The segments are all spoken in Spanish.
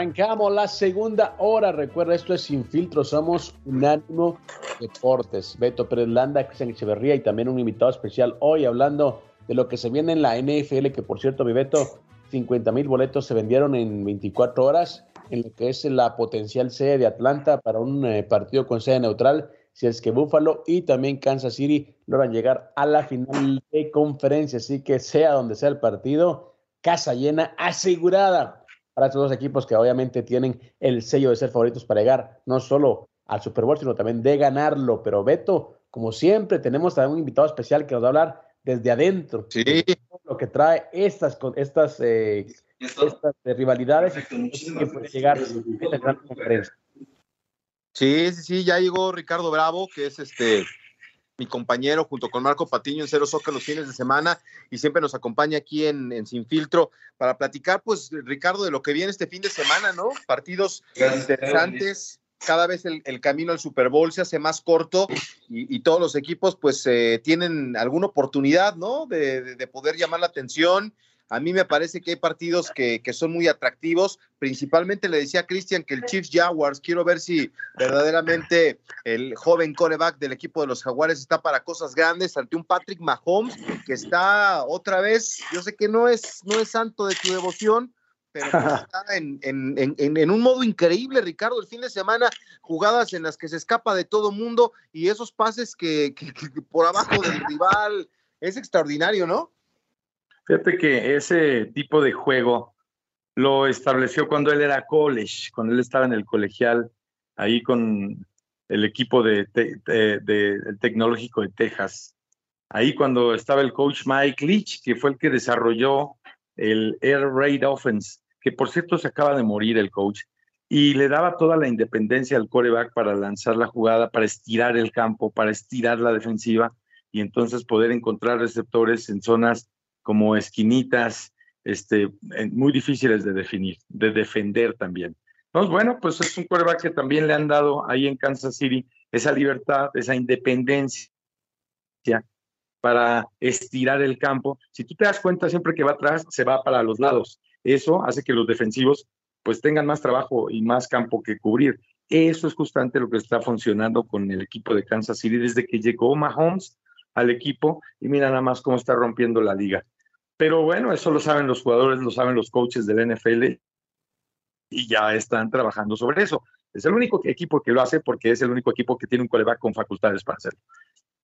Arrancamos la segunda hora. Recuerda, esto es Sin Filtro. Somos Unánimo Deportes. Beto Pérez Landa, Cristian Echeverría y también un invitado especial hoy hablando de lo que se viene en la NFL. Que por cierto, mi Beto, 50 mil boletos se vendieron en 24 horas en lo que es la potencial sede de Atlanta para un eh, partido con sede neutral. Si es que Buffalo y también Kansas City logran llegar a la final de conferencia. Así que sea donde sea el partido, casa llena asegurada para estos dos equipos que obviamente tienen el sello de ser favoritos para llegar no solo al Super Bowl, sino también de ganarlo. Pero Beto, como siempre, tenemos también un invitado especial que nos va a hablar desde adentro. Sí. Lo que trae estas, estas, eh, estas rivalidades y que puede llegar a la gran conferencia. Sí, sí, sí, ya llegó Ricardo Bravo, que es este mi compañero, junto con Marco Patiño en Cero Soccer los fines de semana y siempre nos acompaña aquí en, Sin Filtro para platicar, pues, Ricardo, de lo que viene este fin de semana, ¿no? Partidos interesantes. Cada vez el, camino al Super Bowl se hace más corto y, todos los equipos, pues, eh, tienen alguna oportunidad, ¿no? de poder llamar la atención a mí me parece que hay partidos que, son muy atractivos. Principalmente le decía a Cristian que el Chiefs Jaguars, quiero ver si verdaderamente el joven coreback del equipo de los Jaguares está para cosas grandes ante un Patrick Mahomes que está otra vez, yo sé que no es, no es santo de tu devoción, pero está en, un modo increíble, Ricardo. El fin de semana, jugadas en las que se escapa de todo mundo y esos pases que por abajo del rival es extraordinario, ¿no? Fíjate que ese tipo de juego lo estableció cuando él era college, cuando él estaba en el colegial, ahí con el equipo de, del tecnológico de Texas. Ahí cuando estaba el coach Mike Leach, que fue el que desarrolló el Air Raid Offense, que por cierto se acaba de morir el coach, y le daba toda la independencia al coreback para lanzar la jugada, para estirar el campo, para estirar la defensiva y entonces poder encontrar receptores en zonas como esquinitas, este, muy difíciles de definir, de defender también. Entonces, bueno, pues es un quarterback que también le han dado ahí en Kansas City esa libertad, esa independencia para estirar el campo. Si tú te das cuenta, siempre que va atrás, se va para los lados. Eso hace que los defensivos pues tengan más trabajo y más campo que cubrir. Eso es justamente lo que está funcionando con el equipo de Kansas City desde que llegó Mahomes al equipo y mira nada más cómo está rompiendo la liga. Pero bueno, eso lo saben los jugadores, lo saben los coaches del NFL y ya están trabajando sobre eso. Es el único equipo que lo hace porque es el único equipo que tiene un coreback con facultades para hacerlo.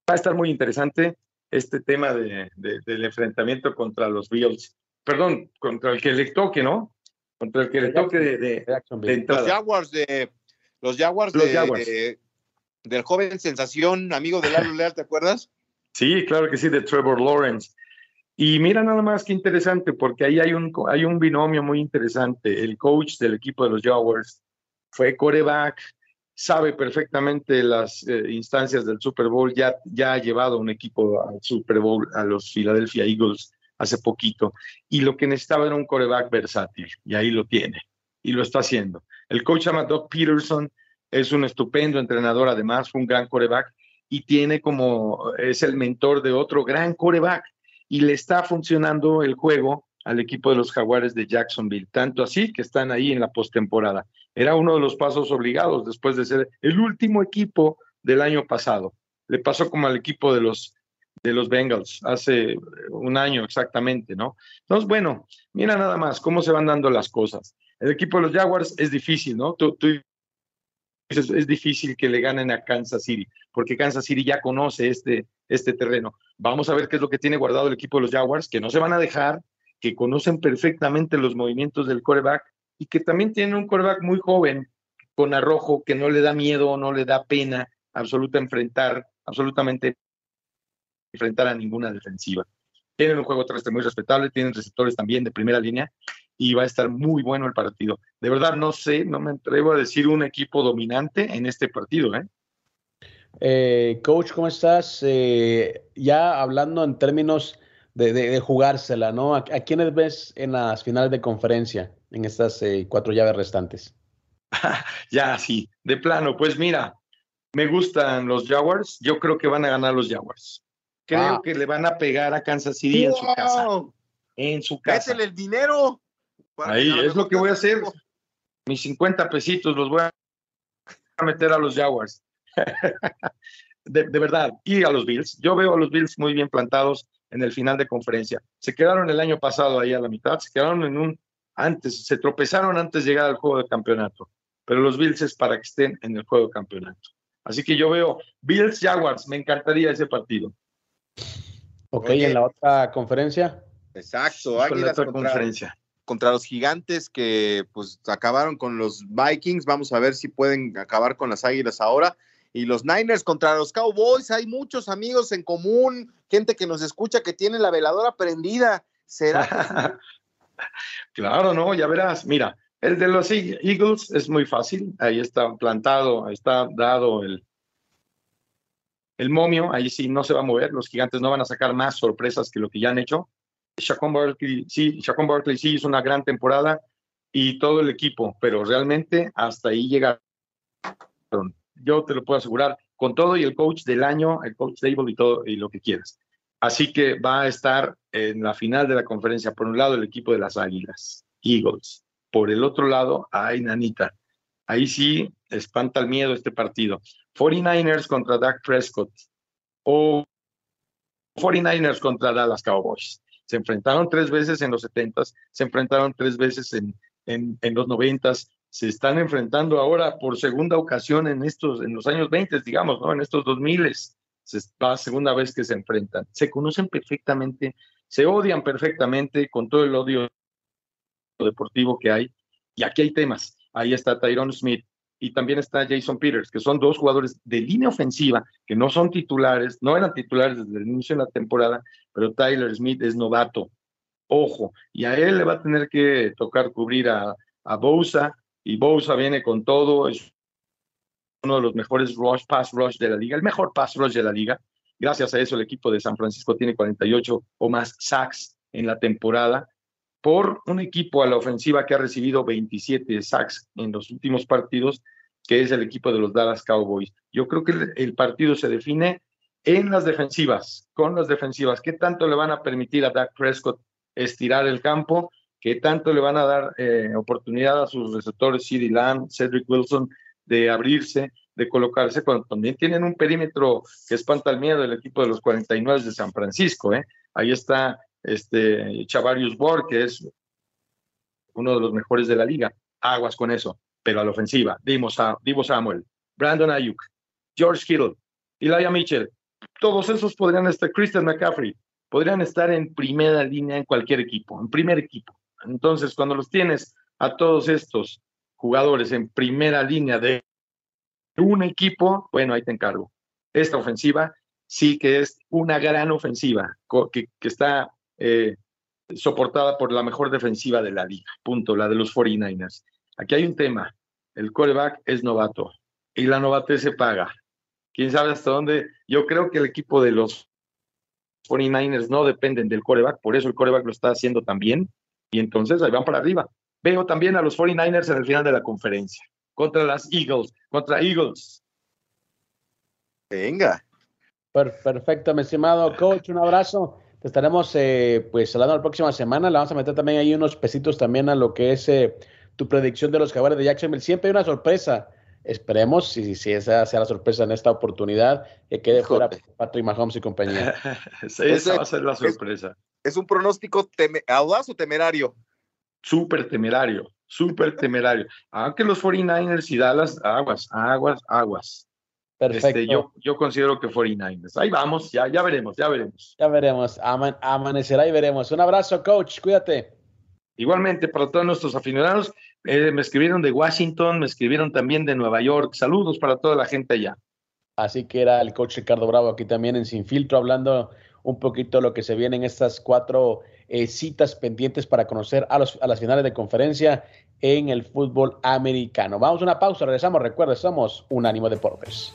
Va a estar muy interesante este tema de, del enfrentamiento contra los Bills. Perdón, contra el que le toque, ¿no? Contra el que le toque de, de, Los Jaguars de los Jaguars, de, del joven sensación, amigo de Lalo Leal, ¿te acuerdas? Sí, claro que sí, de Trevor Lawrence. Y mira nada más que interesante, porque ahí hay un, hay un binomio muy interesante. El coach del equipo de los Jaguars fue coreback, sabe perfectamente las eh, instancias del Super Bowl, ya, ya ha llevado un equipo al Super Bowl, a los Philadelphia Eagles hace poquito, y lo que necesitaba era un coreback versátil, y ahí lo tiene, y lo está haciendo. El coach se llama Peterson, es un estupendo entrenador, además fue un gran coreback, y tiene como, es el mentor de otro gran coreback y le está funcionando el juego al equipo de los Jaguares de Jacksonville, tanto así que están ahí en la postemporada. Era uno de los pasos obligados después de ser el último equipo del año pasado. Le pasó como al equipo de los de los Bengals hace un año exactamente, ¿no? Entonces, bueno, mira nada más cómo se van dando las cosas. El equipo de los Jaguars es difícil, ¿no? Es, difícil que le ganen a Kansas City, porque Kansas City ya conoce este, este terreno. Vamos a ver qué es lo que tiene guardado el equipo de los Jaguars, que no se van a dejar, que conocen perfectamente los movimientos del coreback y que también tienen un coreback muy joven, con arrojo, que no le da miedo, no le da pena absoluta enfrentar, absolutamente enfrentar a ninguna defensiva. Tienen un juego terrestre muy respetable, tienen receptores también de primera línea y va a estar muy bueno el partido. De verdad, no sé, no me atrevo a decir un equipo dominante en este partido. ¿eh? Eh, coach, ¿cómo estás? Eh, ya hablando en términos de, jugársela, ¿no? ¿A, quiénes ves en las finales de conferencia, en estas cuatro llaves restantes? ya, sí, de plano. Pues mira, me gustan los Jaguars. Yo creo que van a ganar los Jaguars. Creo ah. que le van a pegar a Kansas City en su casa. En su casa. Métele el dinero. Ahí, es lo que voy a hacer. Mis 50 pesitos los voy a meter a los Jaguars. de, verdad, y a los Bills. Yo veo a los Bills muy bien plantados en el final de conferencia. Se quedaron el año pasado ahí a la mitad, se quedaron en un antes, se tropezaron antes de llegar al juego de campeonato, pero los Bills es para que estén en el juego de campeonato. Así que yo veo Bills Jaguars, me encantaría ese partido. Ok, en la otra conferencia. Exacto, la otra conferencia contra los gigantes que pues acabaron con los Vikings. Vamos a ver si pueden acabar con las Águilas ahora. Y los Niners contra los Cowboys. Hay muchos amigos en común, gente que nos escucha que tiene la veladora prendida. ¿Será? claro, no, ya verás. Mira, el de los Eagles es muy fácil. Ahí está plantado, ahí está dado el, el momio. Ahí sí no se va a mover. Los gigantes no van a sacar más sorpresas que lo que ya han hecho. Shaquon Barkley, sí, Barkley sí hizo una gran temporada y todo el equipo, pero realmente hasta ahí llegaron. Yo te lo puedo asegurar, con todo y el coach del año, el coach Dable y todo y lo que quieras. Así que va a estar en la final de la conferencia, por un lado el equipo de las Águilas, Eagles. Por el otro lado, ay, nanita. Ahí sí espanta el miedo este partido. 49ers contra Dak Prescott o 49ers contra Dallas Cowboys. Se enfrentaron tres veces en los 70 se enfrentaron tres veces en, en, en los 90 se están enfrentando ahora por segunda ocasión en estos, en los años 20, digamos, ¿no? En estos 2000 es la segunda vez que se enfrentan. Se conocen perfectamente, se odian perfectamente con todo el odio deportivo que hay. Y aquí hay temas. Ahí está Tyrone Smith, y también está Jason Peters, que son dos jugadores de línea ofensiva que no son titulares, no eran titulares desde el inicio de la temporada, pero Tyler Smith es novato. Ojo, y a él le va a tener que tocar cubrir a, a Bosa, y Bosa viene con todo, es uno de los mejores rush, pass rush de la liga, el mejor pass rush de la liga. Gracias a eso el equipo de San Francisco tiene 48 o más sacks en la temporada por un equipo a la ofensiva que ha recibido 27 sacks en los últimos partidos, que es el equipo de los Dallas Cowboys. Yo creo que el, partido se define en las defensivas, con las defensivas. ¿Qué tanto le van a permitir a Dak Prescott estirar el campo? ¿Qué tanto le van a dar eh, oportunidad a sus receptores, CeeDee Lamb, Cedric Wilson, de abrirse, de colocarse, cuando también tienen un perímetro que espanta el miedo del equipo de los 49 de San Francisco. ¿eh? Ahí está este Chavarius Borg, que es uno de los mejores de la liga. Aguas con eso, pero a la ofensiva, Divo Samuel, Brandon Ayuk, George Kittle, Elijah Mitchell, todos esos podrían estar, Christian McCaffrey, podrían estar en primera línea en cualquier equipo, en primer equipo. Entonces, cuando los tienes a todos estos jugadores en primera línea de un equipo, bueno, ahí te encargo. Esta ofensiva sí que es una gran ofensiva que, está eh, soportada por la mejor defensiva de la liga, punto, la de los 49ers. Aquí hay un tema, el coreback es novato y la novatez se paga. ¿Quién sabe hasta dónde? Yo creo que el equipo de los 49ers no dependen del coreback, por eso el coreback lo está haciendo también y entonces ahí van para arriba. Veo también a los 49ers en el final de la conferencia, contra las Eagles, contra Eagles. Venga. Perfecto, mi estimado coach, un abrazo estaremos eh, pues hablando la próxima semana. Le vamos a meter también ahí unos pesitos también a lo que es eh, tu predicción de los jaguares de Jacksonville. Siempre hay una sorpresa. Esperemos, si, si esa sea la sorpresa en esta oportunidad, que quede fuera Patrick Mahomes y compañía. esa va a ser la sorpresa. ¿Es, un pronóstico audaz o temerario? Súper temerario, súper temerario. Aunque los 49ers y Dallas, aguas, aguas, aguas. Perfecto. Este, yo, yo considero que 49ers. Ahí vamos, ya, ya veremos, ya veremos. Ya veremos. amanecerá y veremos. Un abrazo, coach. Cuídate. Igualmente, para todos nuestros aficionados, eh, me escribieron de Washington, me escribieron también de Nueva York. Saludos para toda la gente allá. Así que era el coach Ricardo Bravo aquí también en Sin Filtro, hablando un poquito lo que se viene en estas cuatro eh, citas pendientes para conocer a, a las finales de conferencia en el fútbol americano. Vamos a una pausa, regresamos. Recuerda, somos Unánimo Deportes.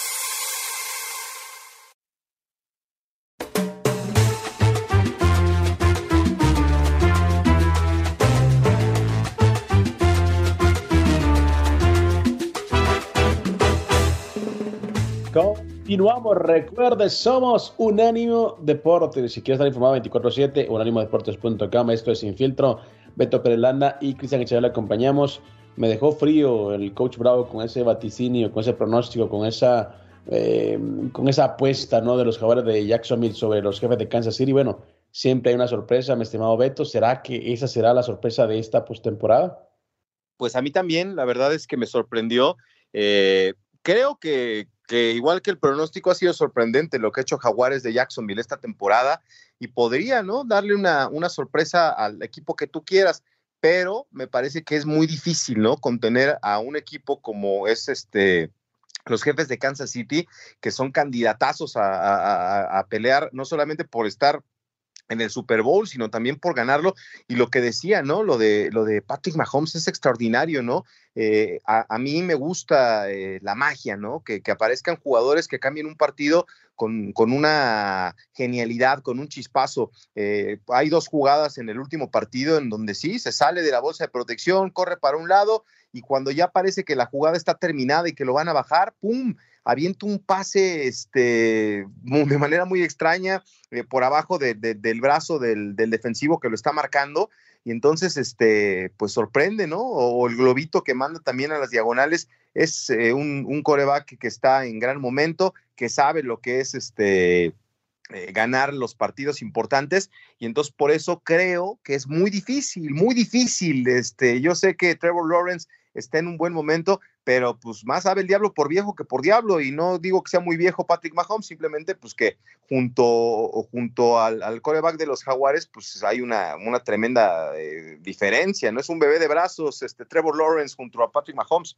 Continuamos, recuerde, somos Unánimo Deportes. Si quieres estar informado 24-7, unánimodeportes.com. Esto es Infiltro. Beto Perelanda y Cristian Echeverría le acompañamos. Me dejó frío el coach Bravo con ese vaticinio, con ese pronóstico, con esa, eh, con esa apuesta ¿no? de los jugadores de Jacksonville sobre los jefes de Kansas City. Bueno, siempre hay una sorpresa, mi estimado Beto. ¿Será que esa será la sorpresa de esta postemporada? Pues a mí también, la verdad es que me sorprendió. Eh, creo que, que igual que el pronóstico ha sido sorprendente lo que ha hecho Jaguares de Jacksonville esta temporada y podría, ¿no? Darle una, una sorpresa al equipo que tú quieras, pero me parece que es muy difícil, ¿no? Contener a un equipo como es este los jefes de Kansas City, que son candidatazos a, a, pelear, no solamente por estar en el Super Bowl, sino también por ganarlo. Y lo que decía, ¿no? Lo de, lo de Patrick Mahomes es extraordinario, ¿no? Eh, a, mí me gusta eh, la magia, ¿no? Que, aparezcan jugadores que cambien un partido con, con una genialidad, con un chispazo. Eh, hay dos jugadas en el último partido en donde sí, se sale de la bolsa de protección, corre para un lado y cuando ya parece que la jugada está terminada y que lo van a bajar, ¡pum! Avienta un pase este, de manera muy extraña eh, por abajo del brazo del, defensivo que lo está marcando. Y entonces, este, pues sorprende, ¿no? O, el globito que manda también a las diagonales es eh, un, un, coreback que está en gran momento, que sabe lo que es este, eh, ganar los partidos importantes y entonces por eso creo que es muy difícil, muy difícil. Este, yo sé que Trevor Lawrence está en un buen momento, pero pues más sabe el diablo por viejo que por diablo, y no digo que sea muy viejo Patrick Mahomes, simplemente pues que junto, junto al, coreback de los jaguares, pues hay una, una tremenda eh, diferencia, no es un bebé de brazos, este Trevor Lawrence junto a Patrick Mahomes.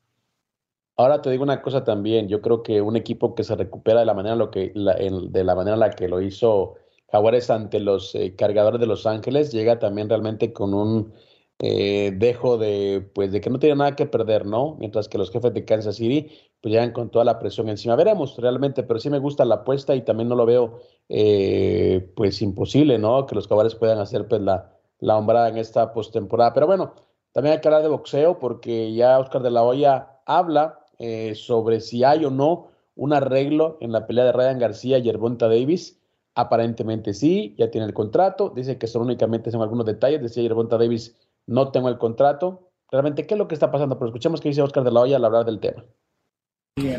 Ahora te digo una cosa también, yo creo que un equipo que se recupera de la manera, lo que, de la manera en la que lo hizo Jaguares ante los eh, cargadores de Los Ángeles, llega también realmente con un eh, dejo de, pues, de que no tiene nada que perder, ¿no? Mientras que los jefes de Kansas City, pues llegan con toda la presión encima. Veremos realmente, pero sí me gusta la apuesta y también no lo veo, eh, pues, imposible, ¿no? Que los caballos puedan hacer, pues, la, la hombrada en esta postemporada. Pero bueno, también hay que hablar de boxeo porque ya Oscar de la Hoya habla eh, sobre si hay o no un arreglo en la pelea de Ryan García y Yerbonta Davis. Aparentemente sí, ya tiene el contrato. Dice que son únicamente son algunos detalles. Decía Yerbonta Davis no tengo el contrato. Realmente, ¿qué es lo que está pasando? Pero escuchemos qué dice Oscar de la Hoya al hablar del tema.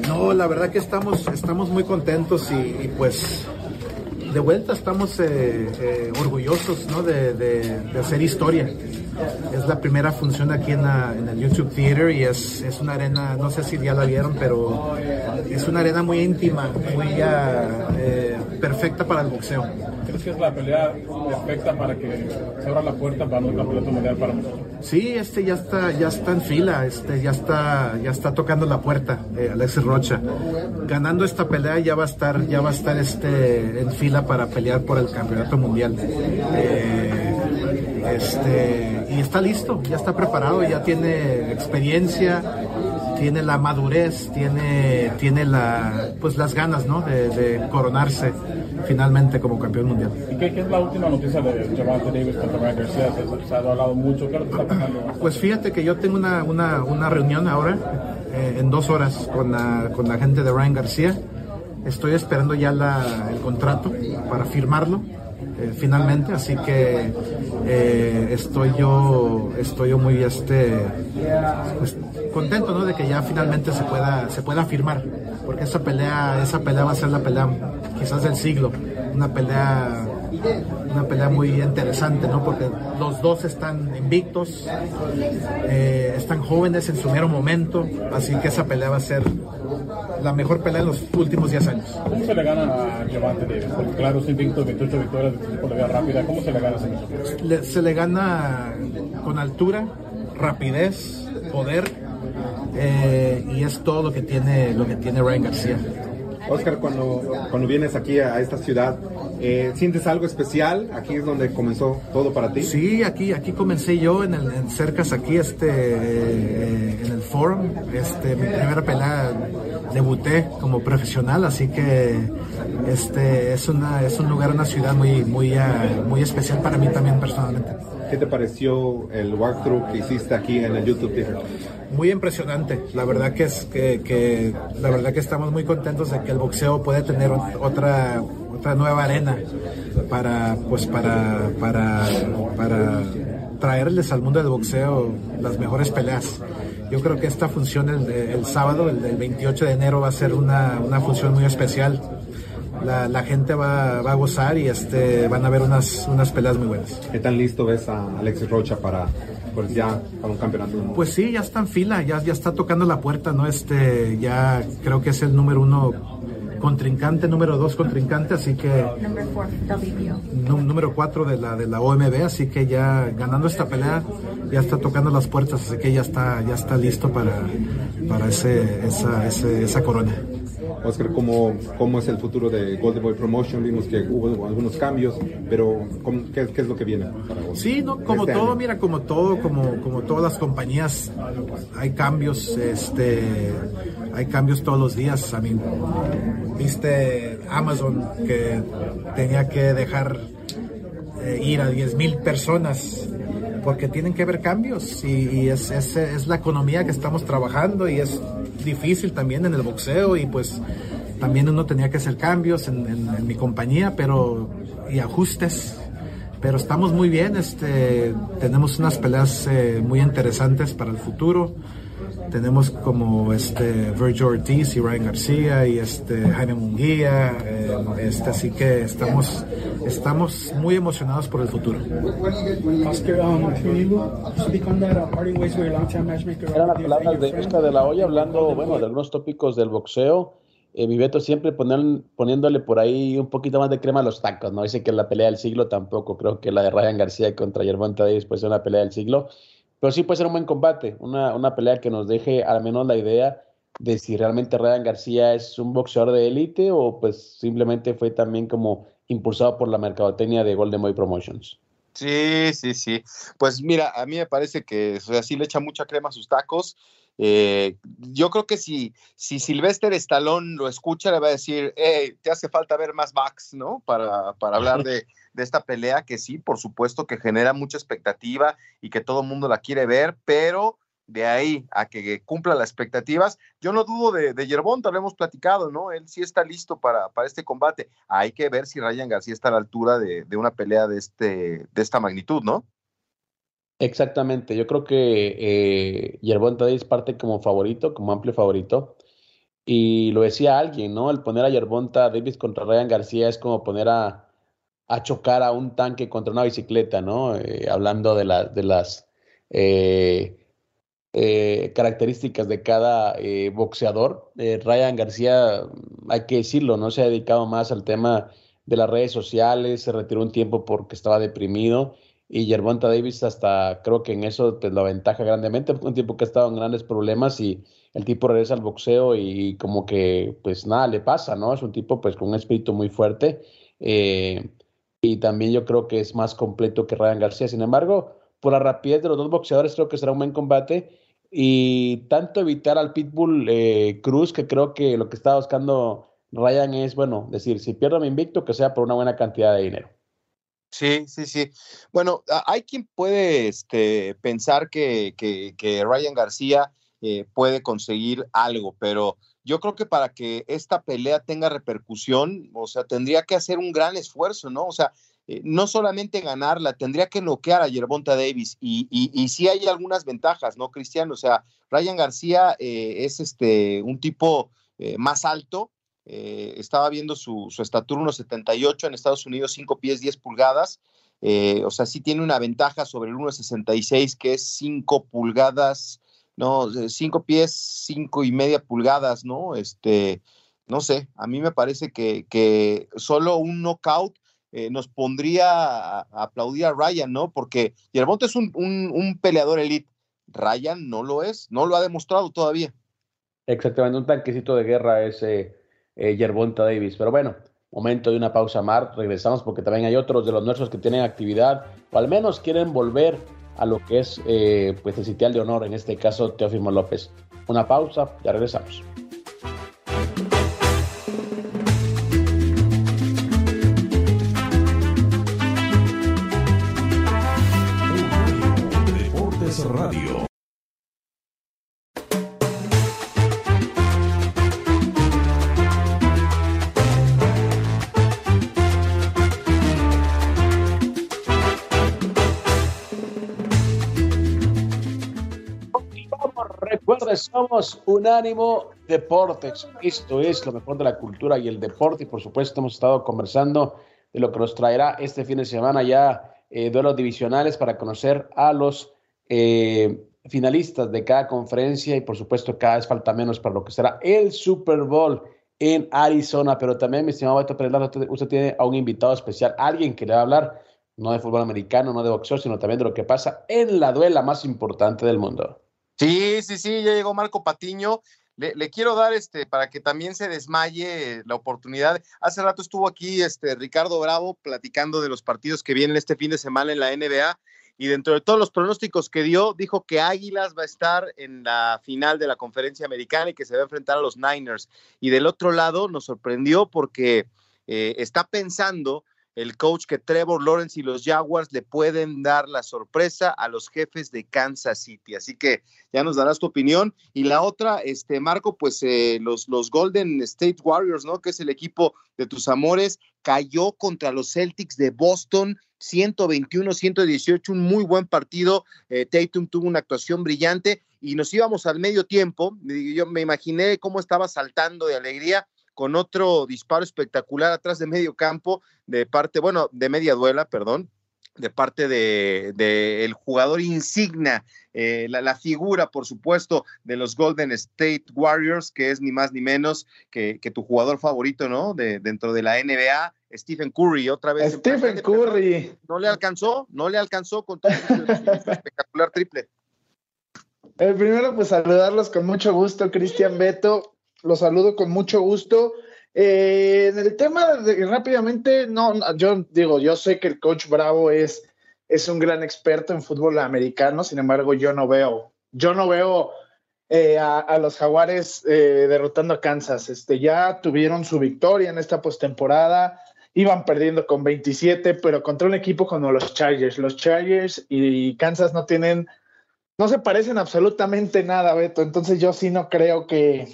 No, la verdad que estamos, estamos muy contentos y, pues de vuelta estamos eh, eh, orgullosos ¿no? de, de, hacer historia. Es la primera función aquí en, en el YouTube Theater y es, es, una arena, no sé si ya la vieron, pero es una arena muy íntima, muy eh, perfecta para el boxeo que es la pelea perfecta para que se abra la puerta para un campeonato mundial para nosotros? Sí, este ya está, ya está en fila, este ya está, ya está tocando la puerta, eh, Alexis Rocha. Ganando esta pelea ya va a estar, ya va a estar este en fila para pelear por el campeonato mundial. Eh, este, y está listo, ya está preparado, ya tiene experiencia, tiene la madurez, tiene, tiene la, pues las ganas ¿no? de, coronarse finalmente como campeón mundial. ¿Y qué, es la última noticia de Javante Davis contra Ryan García? Se, ha hablado mucho, ¿qué está pasando? Pues fíjate que yo tengo una, una, una reunión ahora, eh, en dos horas, con la, con la gente de Ryan García. Estoy esperando ya la, el contrato para firmarlo eh, finalmente, así que eh, estoy yo estoy yo muy este pues, contento ¿no? de que ya finalmente se pueda se pueda firmar porque esa pelea esa pelea va a ser la pelea quizás del siglo una pelea una pelea muy interesante, ¿no? Porque los dos están invictos, eh, están jóvenes en su mero momento, así que esa pelea va a ser la mejor pelea en los últimos 10 años. ¿Cómo se le gana a Giovanni Davis? Porque claro, es invicto, 28 victorias, pelea rápida. ¿Cómo se le gana a ese Se le gana con altura, rapidez, poder, eh, y es todo lo que tiene, lo que tiene Ryan García. Oscar, cuando, cuando vienes aquí a esta ciudad, eh, ¿sientes algo especial? Aquí es donde comenzó todo para ti. Sí, aquí, aquí comencé yo en, el, en Cercas, aquí este, eh, en el Forum. Este, mi primera pelea debuté como profesional, así que este, es, una, es un lugar, una ciudad muy, muy, uh, muy especial para mí también personalmente. ¿Qué te pareció el walkthrough que hiciste aquí en el YouTube? Muy impresionante. La verdad que es que, que, la verdad que estamos muy contentos de que el boxeo puede tener otra otra nueva arena para pues para para para traerles al mundo del boxeo las mejores peleas. Yo creo que esta función el, el sábado, el, el, 28 de enero, va a ser una, una función muy especial la, gente va, a gozar y este, van a ver unas, unas peleas muy buenas. ¿Qué tan listo ves a Alexis Rocha para, pues ya para un campeonato? Pues sí, ya está en fila, ya, ya está tocando la puerta, ¿no? Este, ya creo que es el número uno contrincante, número dos contrincante, así que número cuatro de la de la OMB, así que ya ganando esta pelea ya está tocando las puertas, así que ya está ya está listo para para ese, esa, esa corona. Oscar, ¿cómo, cómo es el futuro de Golden Boy Promotion? Vimos que hubo algunos cambios, pero qué, qué, es lo que viene para Sí, no, como este todo, mira, como todo, como, como todas las compañías, hay cambios, este, hay cambios todos los días. A mí, viste Amazon que tenía que dejar eh, ir a 10 mil personas porque tienen que haber cambios y, es, es, la economía que estamos trabajando y es difícil también en el boxeo y pues también uno tenía que hacer cambios en, mi compañía pero y ajustes. Pero estamos muy bien este tenemos unas peleas eh, muy interesantes para el futuro tenemos como este Virgil Ortiz y Ryan García y este Jaime Munguía, eh, este, así que estamos, estamos muy emocionados por el futuro. Eran las palabras de Oscar de la Hoya hablando, bueno, de algunos tópicos del boxeo. Eh, mi Beto siempre poniéndole por ahí un poquito más de crema a los tacos, ¿no? Dice que la pelea del siglo tampoco, creo que la de Ryan García contra Gervonta Davis puede ser una pelea del siglo. Pero sí puede ser un buen combate, una, una pelea que nos deje al menos la idea de si realmente Ryan García es un boxeador de élite o pues simplemente fue también como impulsado por la mercadotecnia de Golden Boy Promotions. Sí, sí, sí. Pues mira, a mí me parece que o sea, le echa mucha crema a sus tacos. Eh, yo creo que si, si Sylvester Stallone lo escucha, le va a decir, hey, te hace falta ver más backs, ¿no? Para, para hablar de, de esta pelea que sí, por supuesto que genera mucha expectativa y que todo el mundo la quiere ver, pero de ahí a que cumpla las expectativas, yo no dudo de, de Yerbonta, lo hemos platicado, ¿no? Él sí está listo para, para este combate. Hay que ver si Ryan García está a la altura de, de una pelea de, este, de esta magnitud, ¿no? Exactamente, yo creo que eh, Yerbonta Davis parte como favorito, como amplio favorito. Y lo decía alguien, ¿no? El poner a Yerbonta Davis contra Ryan García es como poner a, a chocar a un tanque contra una bicicleta, ¿no? Eh, hablando de, de las eh, eh, características de cada boxeador. Ryan García, hay que decirlo, no se ha dedicado más al tema de las redes sociales, se retiró un tiempo porque estaba deprimido y Gervonta Davis hasta creo que en eso te lo aventaja grandemente, un tiempo que ha estado en grandes problemas y el tipo regresa al boxeo y como que pues nada le pasa, ¿no? Es un tipo pues con un espíritu muy fuerte. Eh, y también yo creo que es más completo que Ryan García. Sin embargo, por la rapidez de los dos boxeadores, creo que será un buen combate. Y tanto evitar al Pitbull eh, Cruz, que creo que lo que está buscando Ryan es, bueno, decir, si pierdo mi invicto, que sea por una buena cantidad de dinero. Sí, sí, sí. Bueno, hay quien puede este, pensar que, que, Ryan García eh, puede conseguir algo, pero yo creo que para que esta pelea tenga repercusión, o sea, tendría que hacer un gran esfuerzo, ¿no? O sea, eh, no solamente ganarla, tendría que noquear a Yerbonta Davis y, y, sí hay algunas ventajas, ¿no, Cristiano? O sea, Ryan García eh, es este, un tipo eh, más alto, eh, estaba viendo su, su estatura 1,78 en Estados Unidos, 5 pies 10 pulgadas. Eh, o sea, sí tiene una ventaja sobre el 1,66 que es 5 pulgadas, no, 5 pies, 5 y media pulgadas, ¿no? Este, no sé, a mí me parece que, que solo un knockout eh, nos pondría a, aplaudir a Ryan, ¿no? Porque Yermonte es un, un, peleador elite. Ryan no lo es, no lo ha demostrado todavía. Exactamente, un tanquecito de guerra ese Yerbonta Davis. Pero bueno, momento de una pausa, Mar. Regresamos porque también hay otros de los nuestros que tienen actividad o al menos quieren volver a lo que es eh, pues el sitial de honor, en este caso Teófimo López. Una pausa, ya regresamos. Recuerden, somos Unánimo Deportes. Esto es lo mejor de la cultura y el deporte. Y por supuesto, hemos estado conversando de lo que nos traerá este fin de semana ya eh, duelos divisionales para conocer a los eh, finalistas de cada conferencia y por supuesto cada vez falta menos para lo que será el Super Bowl en Arizona, pero también mi estimado Beto Pérez, usted tiene a un invitado especial, alguien que le va a hablar no de fútbol americano, no de boxeo, sino también de lo que pasa en la duela más importante del mundo. Sí, sí, sí, ya llegó Marco Patiño. Le, quiero dar este para que también se desmaye la oportunidad. Hace rato estuvo aquí este Ricardo Bravo platicando de los partidos que vienen este fin de semana en la NBA y dentro de todos los pronósticos que dio, dijo que Águilas va a estar en la final de la conferencia americana y que se va a enfrentar a los Niners. Y del otro lado nos sorprendió porque eh, está pensando el coach que Trevor Lawrence y los Jaguars le pueden dar la sorpresa a los jefes de Kansas City. Así que ya nos darás tu opinión. Y la otra, este Marco, pues eh, los, los Golden State Warriors, ¿no? Que es el equipo de tus amores, cayó contra los Celtics de Boston 121-118, un muy buen partido. Eh, Tatum tuvo una actuación brillante y nos íbamos al medio tiempo. Yo me imaginé cómo estaba saltando de alegría con otro disparo espectacular atrás de medio campo, de parte, bueno, de media duela, perdón, de parte de, de el jugador insignia, eh, la, la, figura, por supuesto, de los Golden State Warriors, que es ni más ni menos que, que tu jugador favorito, ¿no? De, dentro de la NBA, Stephen Curry, otra vez. Stephen Curry. No le alcanzó, no le alcanzó con todo espectacular triple. El primero, pues saludarlos con mucho gusto, Cristian Beto. Los saludo con mucho gusto. Eh, en el tema rápidamente, no, yo digo, yo sé que el coach Bravo es, es un gran experto en fútbol americano, sin embargo, yo no veo, yo no veo eh, a, a, los Jaguares eh, derrotando a Kansas. Este, ya tuvieron su victoria en esta postemporada, iban perdiendo con 27, pero contra un equipo como los Chargers. Los Chargers y Kansas no tienen, no se parecen absolutamente nada, Beto. Entonces yo sí no creo que,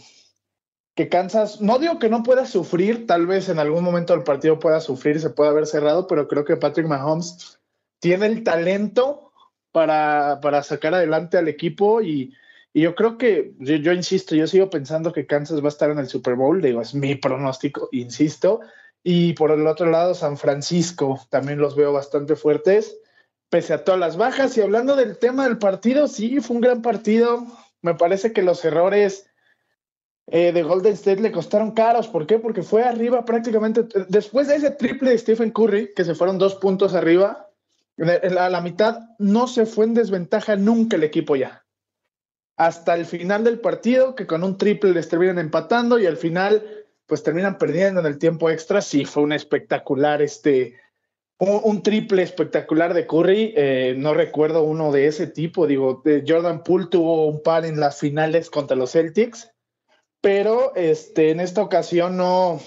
que Kansas, no digo que no pueda sufrir, tal vez en algún momento el partido pueda sufrir, se pueda haber cerrado, pero creo que Patrick Mahomes tiene el talento para, para sacar adelante al equipo y, y yo creo que, yo, yo, insisto, yo sigo pensando que Kansas va a estar en el Super Bowl, digo, es mi pronóstico, insisto, y por el otro lado San Francisco, también los veo bastante fuertes, pese a todas las bajas, y hablando del tema del partido, sí, fue un gran partido, me parece que los errores eh, de Golden State le costaron caros. ¿Por qué? Porque fue arriba prácticamente. Después de ese triple de Stephen Curry, que se fueron dos puntos arriba, a la mitad no se fue en desventaja nunca el equipo ya. Hasta el final del partido, que con un triple les terminan empatando y al final, pues terminan perdiendo en el tiempo extra. Sí, fue un espectacular, este, un, triple espectacular de Curry. Eh, no recuerdo uno de ese tipo. Digo, Jordan Poole tuvo un par en las finales contra los Celtics pero este, en esta ocasión no,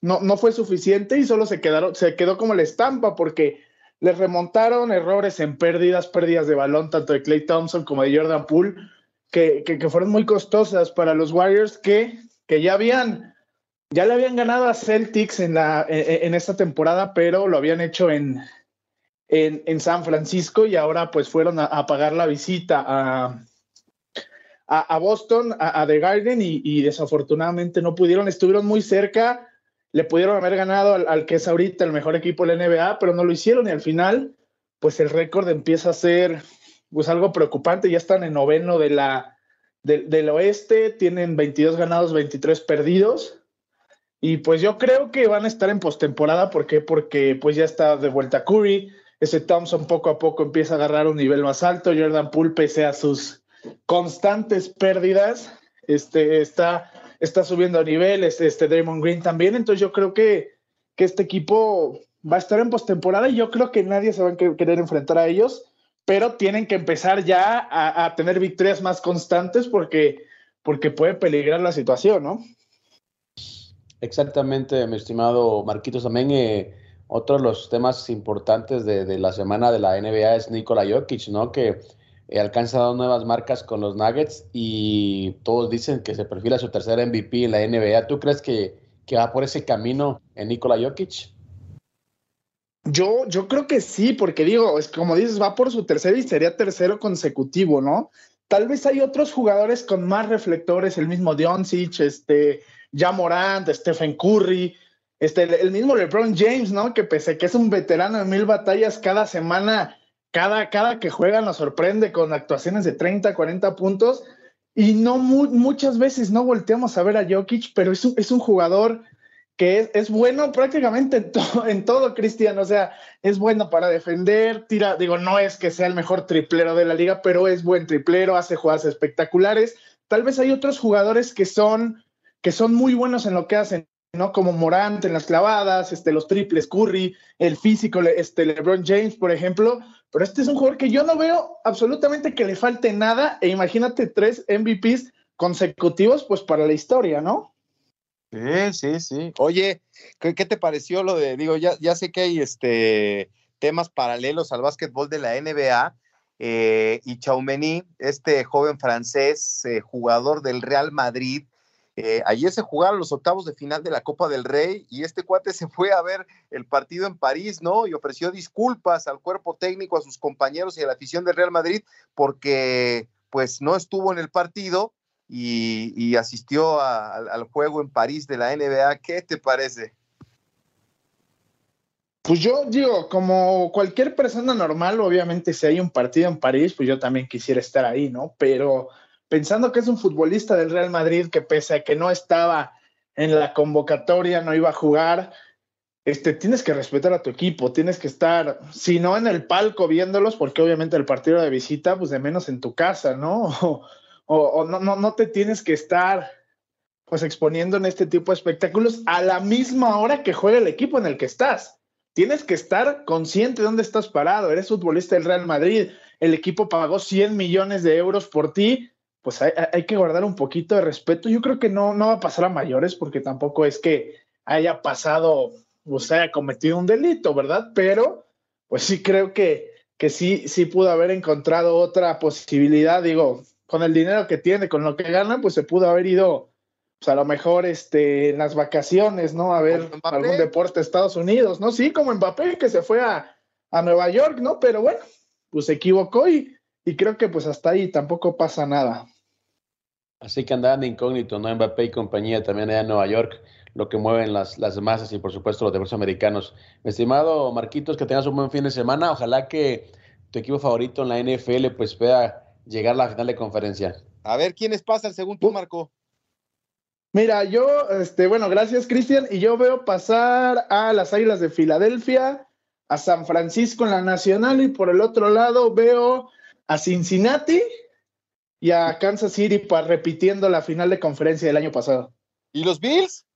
no, no fue suficiente y solo se, quedaron, se quedó como la estampa porque les remontaron errores en pérdidas, pérdidas de balón, tanto de Clay Thompson como de Jordan Poole, que, que, fueron muy costosas para los Warriors que, que ya habían, ya le habían ganado a Celtics en, la, en, en esta temporada, pero lo habían hecho en, en, en, San Francisco y ahora pues fueron a pagar la visita a, a, Boston, a, The Garden, y, desafortunadamente no pudieron. Estuvieron muy cerca, le pudieron haber ganado al, que es ahorita el mejor equipo de la NBA, pero no lo hicieron. Y al final, pues el récord empieza a ser pues algo preocupante. Ya están en noveno de la, del oeste, tienen 22 ganados, 23 perdidos. Y pues yo creo que van a estar en postemporada. ¿Por qué? Porque pues ya está de vuelta Curry. Ese Thompson poco a poco empieza a agarrar un nivel más alto. Jordan Poole, pese a sus constantes pérdidas, este, está, está subiendo a nivel. Este, este Draymond Green también. Entonces yo creo que, que este equipo va a estar en postemporada y yo creo que nadie se va a querer enfrentar a ellos. Pero tienen que empezar ya a, tener victorias más constantes porque, porque puede peligrar la situación, ¿no? Exactamente, mi estimado Marquitos. También eh, otro de los temas importantes de, la semana de la NBA es Nikola Jokic, ¿no? Que eh, alcanza dos nuevas marcas con los Nuggets y todos dicen que se perfila su tercer MVP en la NBA. ¿Tú crees que, que va por ese camino en Nikola Jokic? Yo, yo creo que sí, porque digo, es como dices, va por su tercer y sería tercero consecutivo, ¿no? Tal vez hay otros jugadores con más reflectores, el mismo Doncic, este, ya Morant, Stephen Curry, este, el mismo LeBron James, ¿no? Que pese que es un veterano de mil batallas cada semana, cada, cada que juega nos sorprende con actuaciones de 30, 40 puntos. Y no muchas veces no volteamos a ver a Jokic, pero es un, es un jugador que es, bueno prácticamente en, en todo, Cristian. O sea, es bueno para defender, tira, digo, no es que sea el mejor triplero de la liga, pero es buen triplero, hace jugadas espectaculares. Tal vez hay otros jugadores que son que son muy buenos en lo que hacen, ¿no? Como Morant en las clavadas, este, los triples, Curry, el físico, este, LeBron James, por ejemplo. Pero este es un jugador que yo no veo absolutamente que le falte nada. E imagínate tres MVPs consecutivos, pues para la historia, ¿no? Sí, sí, sí. Oye, ¿qué, te pareció lo de, digo, ya, ya sé que hay este temas paralelos al básquetbol de la NBA, eh, y Chaumeni, este joven francés, eh, jugador del Real Madrid, eh, ayer se jugaron los octavos de final de la Copa del Rey y este cuate se fue a ver el partido en París, ¿no? Y ofreció disculpas al cuerpo técnico, a sus compañeros y a la afición del Real Madrid porque pues no estuvo en el partido y, asistió al juego en París de la NBA. ¿Qué te parece? Pues yo digo, como cualquier persona normal, obviamente si hay un partido en París, pues yo también quisiera estar ahí, ¿no? Pero pensando que es un futbolista del Real Madrid que pese a que no estaba en la convocatoria, no iba a jugar, este, tienes que respetar a tu equipo, tienes que estar, si no en el palco viéndolos, porque obviamente el partido de visita, pues de menos en tu casa, ¿no? O, no, no, te tienes que estar pues exponiendo en este tipo de espectáculos a la misma hora que juega el equipo en el que estás. Tienes que estar consciente de dónde estás parado. Eres futbolista del Real Madrid. El equipo pagó 100 millones de euros por ti pues hay, que guardar un poquito de respeto. Yo creo que no, no va a pasar a mayores porque tampoco es que haya pasado o se haya cometido un delito, ¿verdad? Pero pues sí creo que, que sí, sí pudo haber encontrado otra posibilidad, digo, con el dinero que tiene, con lo que gana, pues se pudo haber ido, pues a lo mejor este, en las vacaciones, ¿no? A ver algún deporte de Estados Unidos, ¿no? Sí, como Mbappé que se fue a, a Nueva York, ¿no? Pero bueno, pues se equivocó y y creo que pues hasta ahí tampoco pasa nada. Así que andaban de incógnito, ¿no? Mbappé y compañía también allá en Nueva York, lo que mueven las, las masas y por supuesto los deportes americanos. Mi estimado Marquitos, que tengas un buen fin de semana. Ojalá que tu equipo favorito en la NFL pues pueda llegar a la final de conferencia. A ver, ¿quiénes pasan según tú, Marco? Mira, yo, este, bueno, gracias, Cristian. Y yo veo pasar a las Águilas de Filadelfia, a San Francisco en la Nacional, y por el otro lado veo a Cincinnati y a Kansas City para repitiendo la final de conferencia del año pasado. ¿Y los Bills?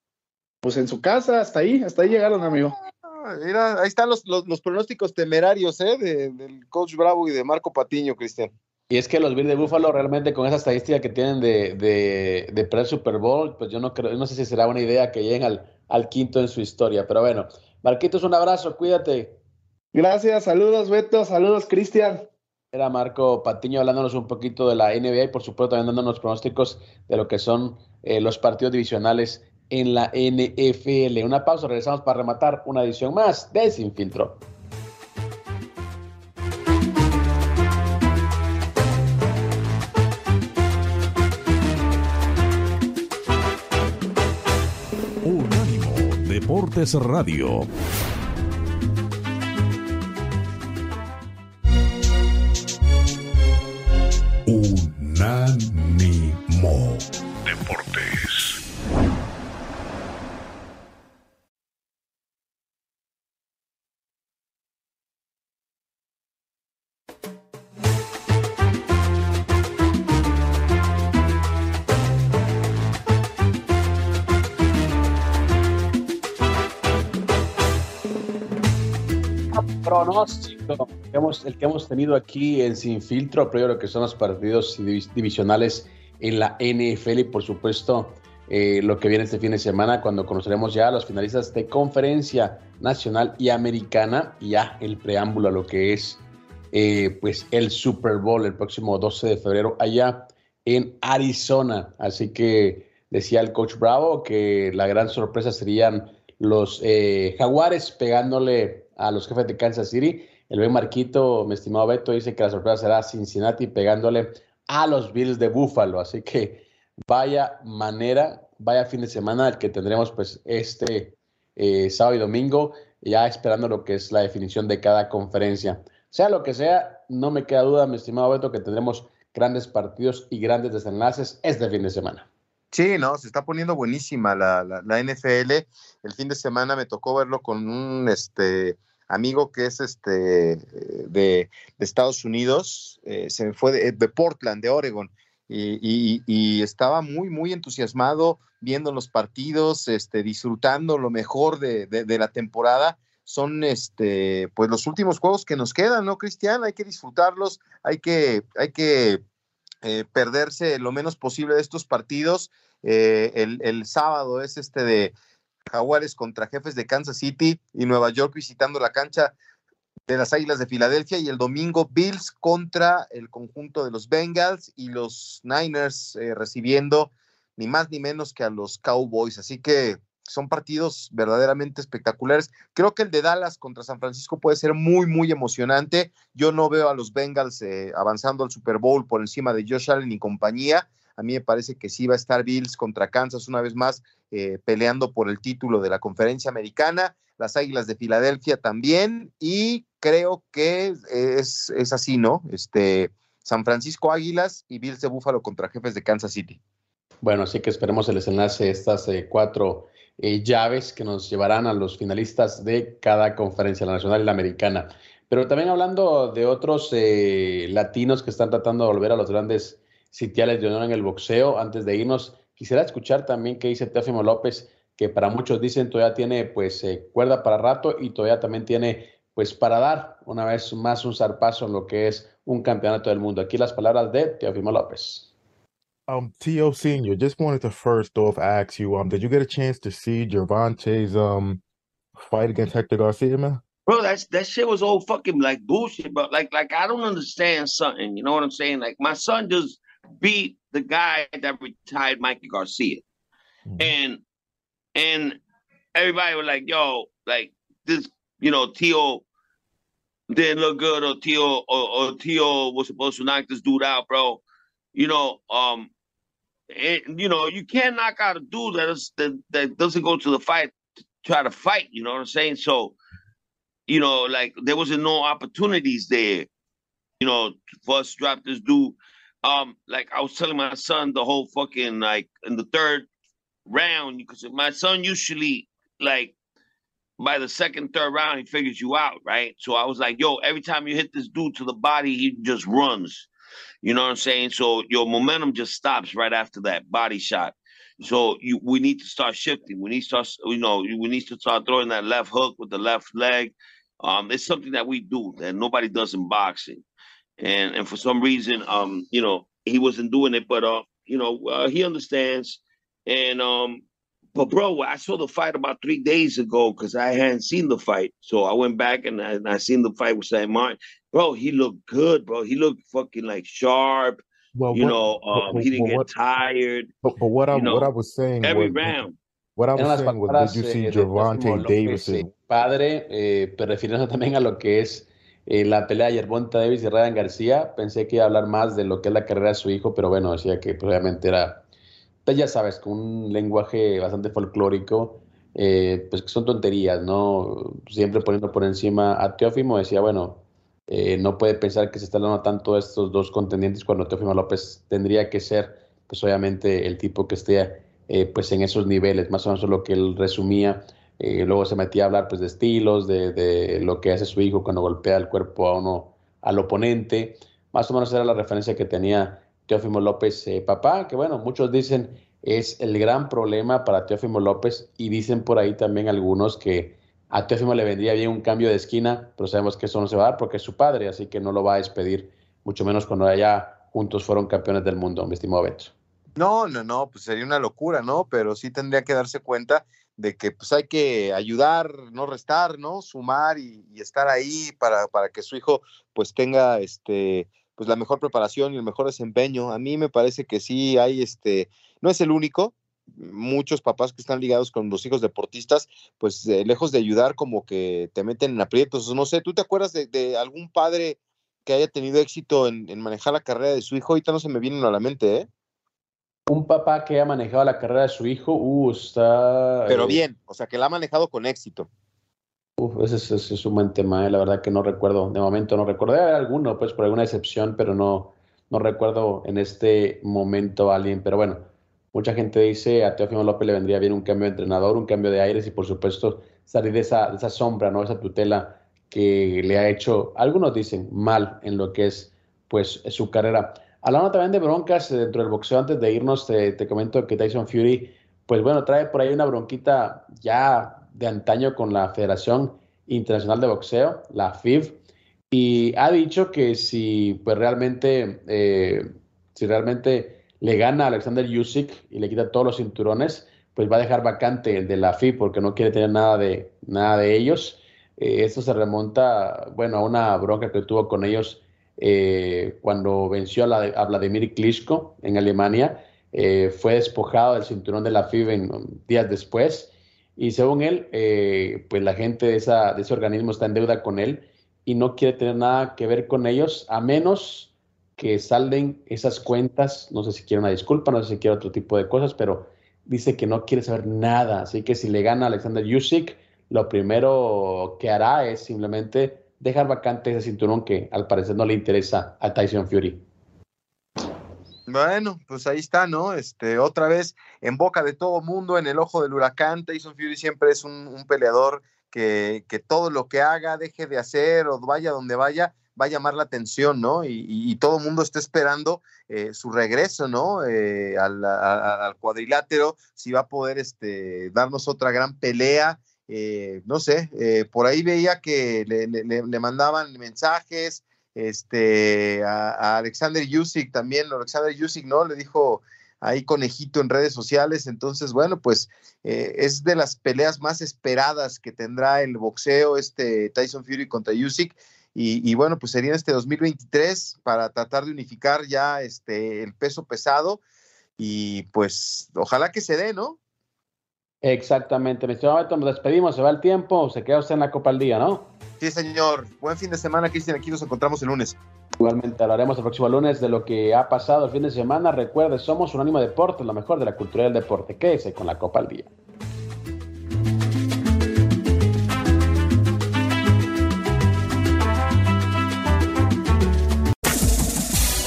Pues en su casa, hasta ahí, hasta ahí llegaron, amigo. Ah, mira, ahí están los, pronósticos temerarios ¿eh? del coach Bravo y de Marco Patiño, Cristian. Y es que los Bills de Buffalo realmente con esa estadística que tienen de, de, de pre-Super Bowl, pues yo no creo, no sé si será buena idea que lleguen al, al quinto en su historia. Pero bueno, Marquitos, un abrazo, cuídate. Gracias, saludos Beto, saludos Cristian. Era Marco Patiño hablándonos un poquito de la NBA y por supuesto también dándonos pronósticos de lo que son eh, los partidos divisionales en la NFL. Una pausa, regresamos para rematar una edición más de Sin Filtro. Unánimo Deportes Radio. Unánimo Deportes. Pronóstico el que hemos tenido aquí en Sin Filtro, pero lo que son los partidos divisionales en la NFL y por supuesto eh, lo que viene este fin de semana cuando conoceremos ya a los finalistas de conferencia nacional y americana y ya el preámbulo a lo que es eh, pues el Super Bowl el próximo 12 de febrero allá en Arizona. Así que decía el coach Bravo que la gran sorpresa serían los eh, jaguares pegándole a los jefes de Kansas City. El buen Marquito, mi estimado Beto, dice que la sorpresa será Cincinnati pegándole a los Bills de Buffalo. Así que vaya manera, vaya fin de semana el que tendremos pues este eh, sábado y domingo, ya esperando lo que es la definición de cada conferencia. Sea lo que sea, no me queda duda, mi estimado Beto, que tendremos grandes partidos y grandes desenlaces este fin de semana. Sí, no, se está poniendo buenísima la, la, NFL. El fin de semana me tocó verlo con un este amigo que es este de, de Estados Unidos, eh, se fue de, Portland, de Oregon, y, y, y, estaba muy, muy entusiasmado viendo los partidos, este, disfrutando lo mejor de, de, la temporada. Son este, pues los últimos juegos que nos quedan, ¿no, Cristian? Hay que disfrutarlos, hay que, hay que eh, perderse lo menos posible de estos partidos. Eh, el, el, sábado es este de Jaguares contra jefes de Kansas City y Nueva York visitando la cancha de las Águilas de Filadelfia y el domingo Bills contra el conjunto de los Bengals y los Niners eh, recibiendo ni más ni menos que a los Cowboys. Así que son partidos verdaderamente espectaculares. Creo que el de Dallas contra San Francisco puede ser muy, muy emocionante. Yo no veo a los Bengals eh, avanzando al Super Bowl por encima de Josh Allen y compañía. A mí me parece que sí va a estar Bills contra Kansas una vez más eh, peleando por el título de la conferencia americana. Las Águilas de Filadelfia también. Y creo que es, es así, ¿no? Este, San Francisco Águilas y Bills de Búfalo contra jefes de Kansas City. Bueno, así que esperemos el desenlace de estas eh, cuatro eh, llaves que nos llevarán a los finalistas de cada conferencia, la nacional y la americana. Pero también hablando de otros eh, latinos que están tratando de volver a los grandes sitiales de honor en el boxeo, antes de irnos, quisiera escuchar también qué dice Teófimo López, que para muchos dicen todavía tiene pues eh, cuerda para rato y todavía también tiene pues para dar una vez más un zarpazo en lo que es un campeonato del mundo. Aquí las palabras de Teófimo López. Um, T.O. Senior, just wanted to first off ask you, um, did you get a chance to see Gervonta's um fight against Hector Garcia, man? Bro, that's that shit was all fucking like bullshit, bro. Like, like I don't understand something. You know what I'm saying? Like my son just beat the guy that retired Mikey Garcia, mm-hmm. and and everybody was like, "Yo, like this, you know, T.O. didn't look good, or T.O. or, or T.O. was supposed to knock this dude out, bro." You know, um, and, you know, you can't knock out a dude that, is, that that doesn't go to the fight to try to fight. You know what I'm saying? So, you know, like there wasn't no opportunities there. You know, for us to drop this dude. Um, like I was telling my son the whole fucking like in the third round because my son usually like by the second third round he figures you out right so i was like yo every time you hit this dude to the body he just runs you know what I'm saying? So your momentum just stops right after that body shot. So you we need to start shifting. We need to start, you know, we need to start throwing that left hook with the left leg. Um, it's something that we do that nobody does in boxing. And and for some reason, um, you know, he wasn't doing it, but uh, you know, uh, he understands. And um, but bro, I saw the fight about three days ago because I hadn't seen the fight. So I went back and I, and I seen the fight with St. Martin bro, he looked good, bro. He looked fucking like sharp. Well, you what, know, um, he didn't what, get tired. But, but what I know, what I was saying every was, round. What I was saying was, did you see Gervonta Davis? Padre, eh, pero refiriéndose también a lo que es eh, la pelea de Yerbonta Davis y Ryan García, pensé que iba a hablar más de lo que es la carrera de su hijo, pero bueno, decía que probablemente era, pues ya sabes, con un lenguaje bastante folclórico, eh, pues que son tonterías, ¿no? Siempre poniendo por encima a Teófimo, decía, bueno, eh, no puede pensar que se está dando tanto estos dos contendientes cuando Teófimo López tendría que ser, pues obviamente, el tipo que esté eh, pues en esos niveles, más o menos lo que él resumía. luego se metía a hablar pues de estilos, de, de, lo que hace su hijo cuando golpea el cuerpo a uno, al oponente. Más o menos era la referencia que tenía Teófimo López, papá, que bueno, muchos dicen es el gran problema para Teófimo López y dicen por ahí también algunos que a Teófimo le vendría bien un cambio de esquina, pero sabemos que eso no se va a dar porque es su padre, así que no lo va a despedir, mucho menos cuando allá juntos fueron campeones del mundo, mi estimado Beto. No, no, no, pues sería una locura, ¿no? Pero sí tendría que darse cuenta de que pues hay que ayudar, no restar, ¿no? Sumar y, y estar ahí para, para que su hijo pues tenga este pues la mejor preparación y el mejor desempeño. A mí me parece que sí hay este, no es el único, muchos papás que están ligados con los hijos deportistas, pues eh, lejos de ayudar como que te meten en aprietos. No sé, ¿tú te acuerdas de, algún padre que haya tenido éxito en, manejar la carrera de su hijo? Ahorita no se me viene a la mente, ¿eh? Un papá que haya manejado la carrera de su hijo, uh, está... Pero eh, bien, o sea, que la ha manejado con éxito. Uf, ese, es un buen tema, eh, la verdad que no recuerdo, de momento no recuerdo. Debe haber alguno, pues por alguna excepción, pero no, no recuerdo en este momento a alguien. Pero bueno, mucha gente dice a Teófimo López le vendría bien un cambio de entrenador, un cambio de aires y por supuesto salir de esa, esa sombra, ¿no? esa tutela que le ha hecho, algunos dicen, mal en lo que es pues su carrera. Hablando también de broncas eh, dentro del boxeo, antes de irnos, te, te comento que Tyson Fury, pues bueno, trae por ahí una bronquita ya de antaño con la Federación Internacional de Boxeo, la FIB, y ha dicho que si pues realmente, eh, si realmente le gana a Alexander Yusik y le quita todos los cinturones, pues va a dejar vacante el de la FIB porque no quiere tener nada de, nada de ellos. Eh, esto se remonta, bueno, a una bronca que tuvo con ellos eh, cuando venció a, Vladimir Klitschko en Alemania. fue despojado del cinturón de la FIB en, días después y según él, eh, pues la gente de, esa, de ese organismo está en deuda con él y no quiere tener nada que ver con ellos, a menos que salden esas cuentas. No sé si quiere una disculpa, no sé si quiere otro tipo de cosas, pero dice que no quiere saber nada. Así que si le gana Alexander Yusik, lo primero que hará es simplemente dejar vacante ese cinturón que al parecer no le interesa a Tyson Fury. Bueno, pues ahí está, ¿no? Este, otra vez en boca de todo mundo, en el ojo del huracán, Tyson Fury siempre es un, peleador que, que, todo lo que haga, deje de hacer o vaya donde vaya, va a llamar la atención, ¿no? Y, todo el mundo está esperando eh, su regreso, ¿no? Eh, al, cuadrilátero, si va a poder este, darnos otra gran pelea. Eh, no sé, por ahí veía que le, mandaban mensajes, este, a, Alexander Yusik también, Alexander Yusik, ¿no? Le dijo ahí conejito en redes sociales, entonces, bueno, pues eh, es de las peleas más esperadas que tendrá el boxeo, este Tyson Fury contra Yusik, y, bueno, pues sería este 2023 para tratar de unificar ya este, el peso pesado, y pues ojalá que se dé, ¿no? Exactamente, mi estimado nos despedimos, se va el tiempo, se queda usted en la Copa al Día, ¿no? Sí, señor. Buen fin de semana, Cristian. Aquí nos encontramos el lunes. Igualmente hablaremos el próximo lunes de lo que ha pasado el fin de semana. Recuerde, somos un ánimo deporte, lo mejor de la cultura del deporte. Quédese con la Copa al Día.